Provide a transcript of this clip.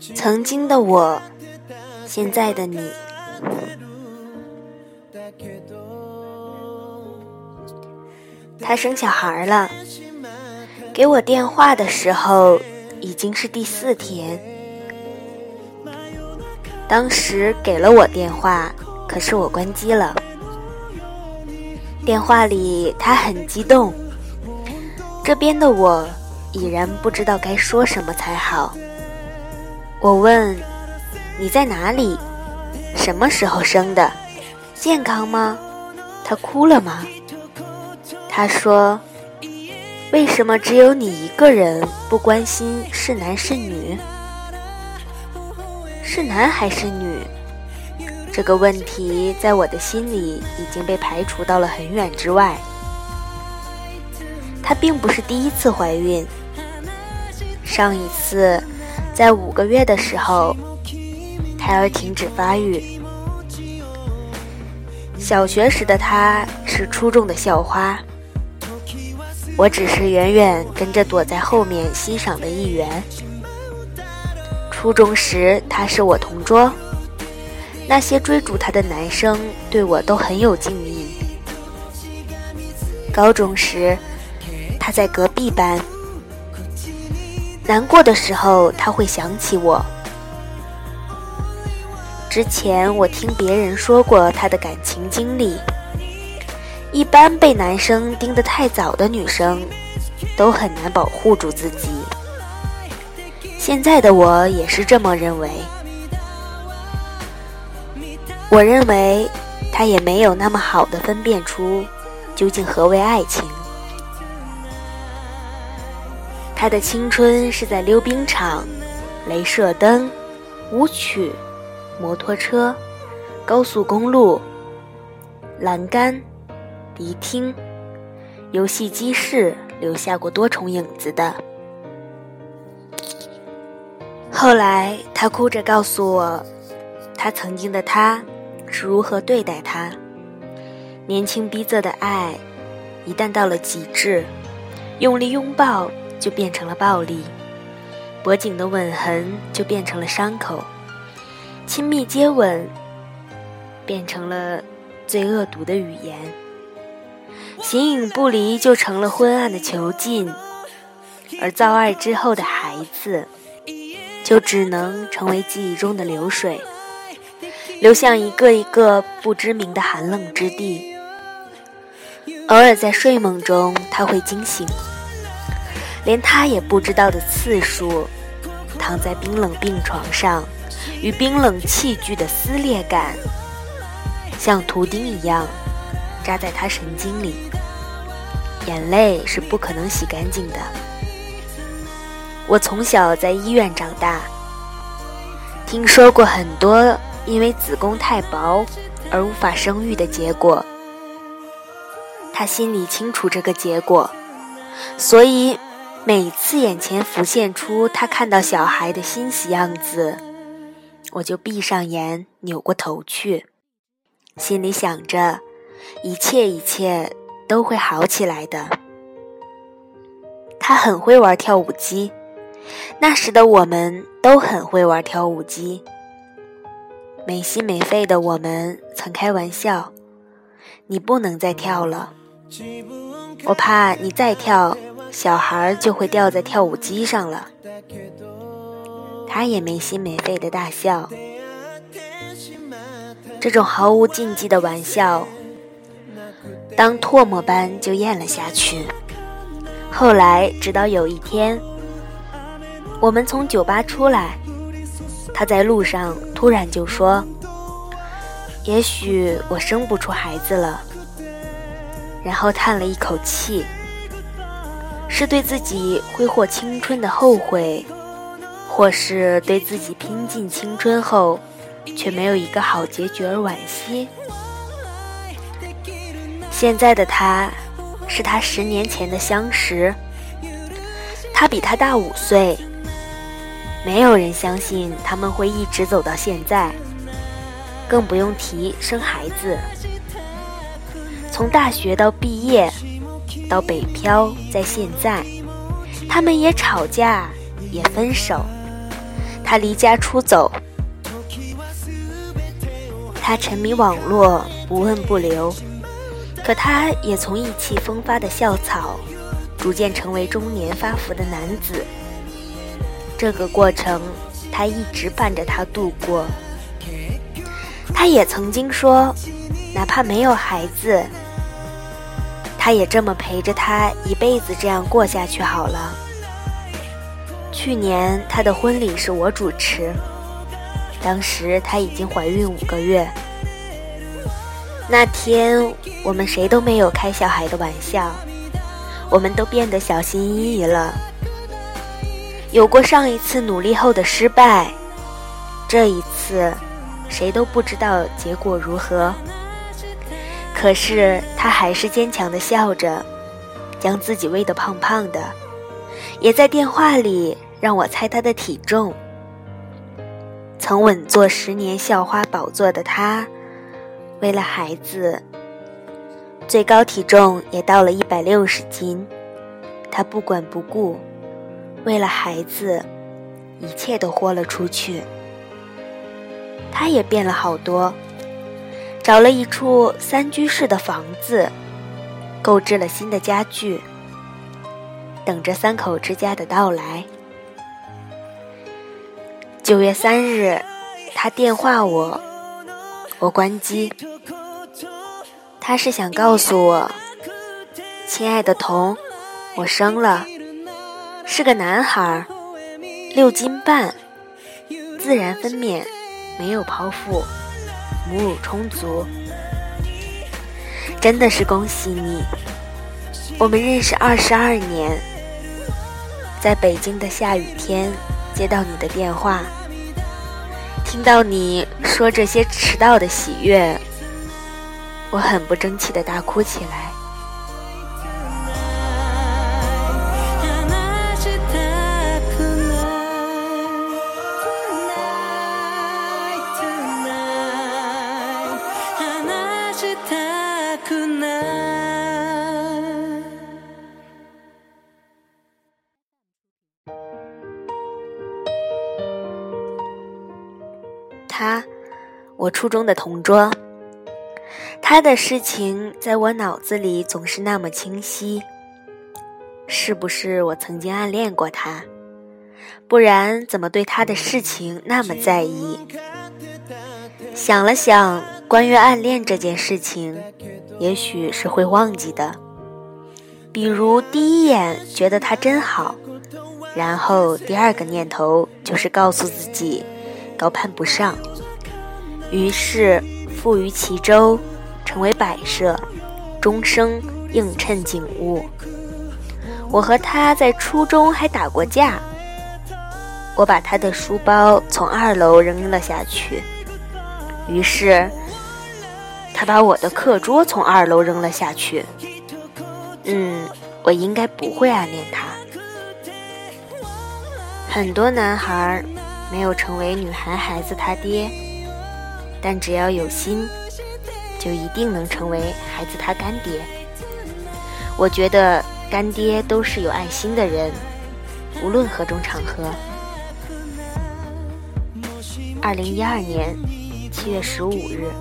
曾经的我，现在的你。他生小孩了，给我电话的时候已经是第四天。当时给了我电话，可是我关机了。电话里他很激动，这边的我已然不知道该说什么才好。我问：“你在哪里？什么时候生的？健康吗？”他哭了吗？他说：“为什么只有你一个人不关心是男是女？是男还是女？这个问题在我的心里已经被排除到了很远之外。她并不是第一次怀孕，上一次在五个月的时候，胎儿停止发育。小学时的她是初中的校花。”我只是远远跟着躲在后面欣赏的一员。初中时，他是我同桌，那些追逐他的男生对我都很有敬意。高中时，他在隔壁班，难过的时候他会想起我。之前我听别人说过他的感情经历。一般被男生盯得太早的女生，都很难保护住自己。现在的我也是这么认为。我认为他也没有那么好的分辨出究竟何为爱情。他的青春是在溜冰场、镭射灯、舞曲、摩托车、高速公路、栏杆。迪厅、游戏机室留下过多重影子的。后来，他哭着告诉我，他曾经的他是如何对待他。年轻逼仄的爱，一旦到了极致，用力拥抱就变成了暴力，脖颈的吻痕就变成了伤口，亲密接吻变成了最恶毒的语言。形影不离就成了昏暗的囚禁，而造爱之后的孩子，就只能成为记忆中的流水，流向一个一个不知名的寒冷之地。偶尔在睡梦中，他会惊醒，连他也不知道的次数，躺在冰冷病床上，与冰冷器具的撕裂感，像图钉一样。扎在他神经里，眼泪是不可能洗干净的。我从小在医院长大，听说过很多因为子宫太薄而无法生育的结果。他心里清楚这个结果，所以每次眼前浮现出他看到小孩的欣喜样子，我就闭上眼，扭过头去，心里想着。一切一切都会好起来的。他很会玩跳舞机，那时的我们都很会玩跳舞机。没心没肺的我们曾开玩笑：“你不能再跳了，我怕你再跳，小孩就会掉在跳舞机上了。”他也没心没肺的大笑。这种毫无禁忌的玩笑。当唾沫般就咽了下去。后来，直到有一天，我们从酒吧出来，他在路上突然就说：“也许我生不出孩子了。”然后叹了一口气，是对自己挥霍青春的后悔，或是对自己拼尽青春后却没有一个好结局而惋惜。现在的他，是他十年前的相识。他比他大五岁，没有人相信他们会一直走到现在，更不用提生孩子。从大学到毕业，到北漂，在现在，他们也吵架，也分手，他离家出走。他沉迷网络，不问不留。可他也从意气风发的校草，逐渐成为中年发福的男子。这个过程，他一直伴着他度过。他也曾经说，哪怕没有孩子，他也这么陪着他一辈子，这样过下去好了。去年他的婚礼是我主持，当时他已经怀孕五个月。那天我们谁都没有开小孩的玩笑，我们都变得小心翼翼了。有过上一次努力后的失败，这一次谁都不知道结果如何。可是他还是坚强的笑着，将自己喂得胖胖的，也在电话里让我猜他的体重。曾稳坐十年校花宝座的他。为了孩子，最高体重也到了一百六十斤，他不管不顾，为了孩子，一切都豁了出去。他也变了好多，找了一处三居室的房子，购置了新的家具，等着三口之家的到来。九月三日，他电话我，我关机。他是想告诉我，亲爱的童，我生了，是个男孩，六斤半，自然分娩，没有剖腹，母乳充足，真的是恭喜你！我们认识二十二年，在北京的下雨天接到你的电话，听到你说这些迟到的喜悦。我很不争气的大哭起来。我初中的同桌。他的事情在我脑子里总是那么清晰，是不是我曾经暗恋过他？不然怎么对他的事情那么在意？想了想，关于暗恋这件事情，也许是会忘记的。比如第一眼觉得他真好，然后第二个念头就是告诉自己高攀不上，于是富于其舟。成为摆设，终生映衬景物。我和他在初中还打过架。我把他的书包从二楼扔了下去，于是他把我的课桌从二楼扔了下去。嗯，我应该不会暗恋他。很多男孩没有成为女孩孩子他爹，但只要有心，就一定能成为孩子他干爹。我觉得干爹都是有爱心的人，无论何种场合。二零一二年七月十五日。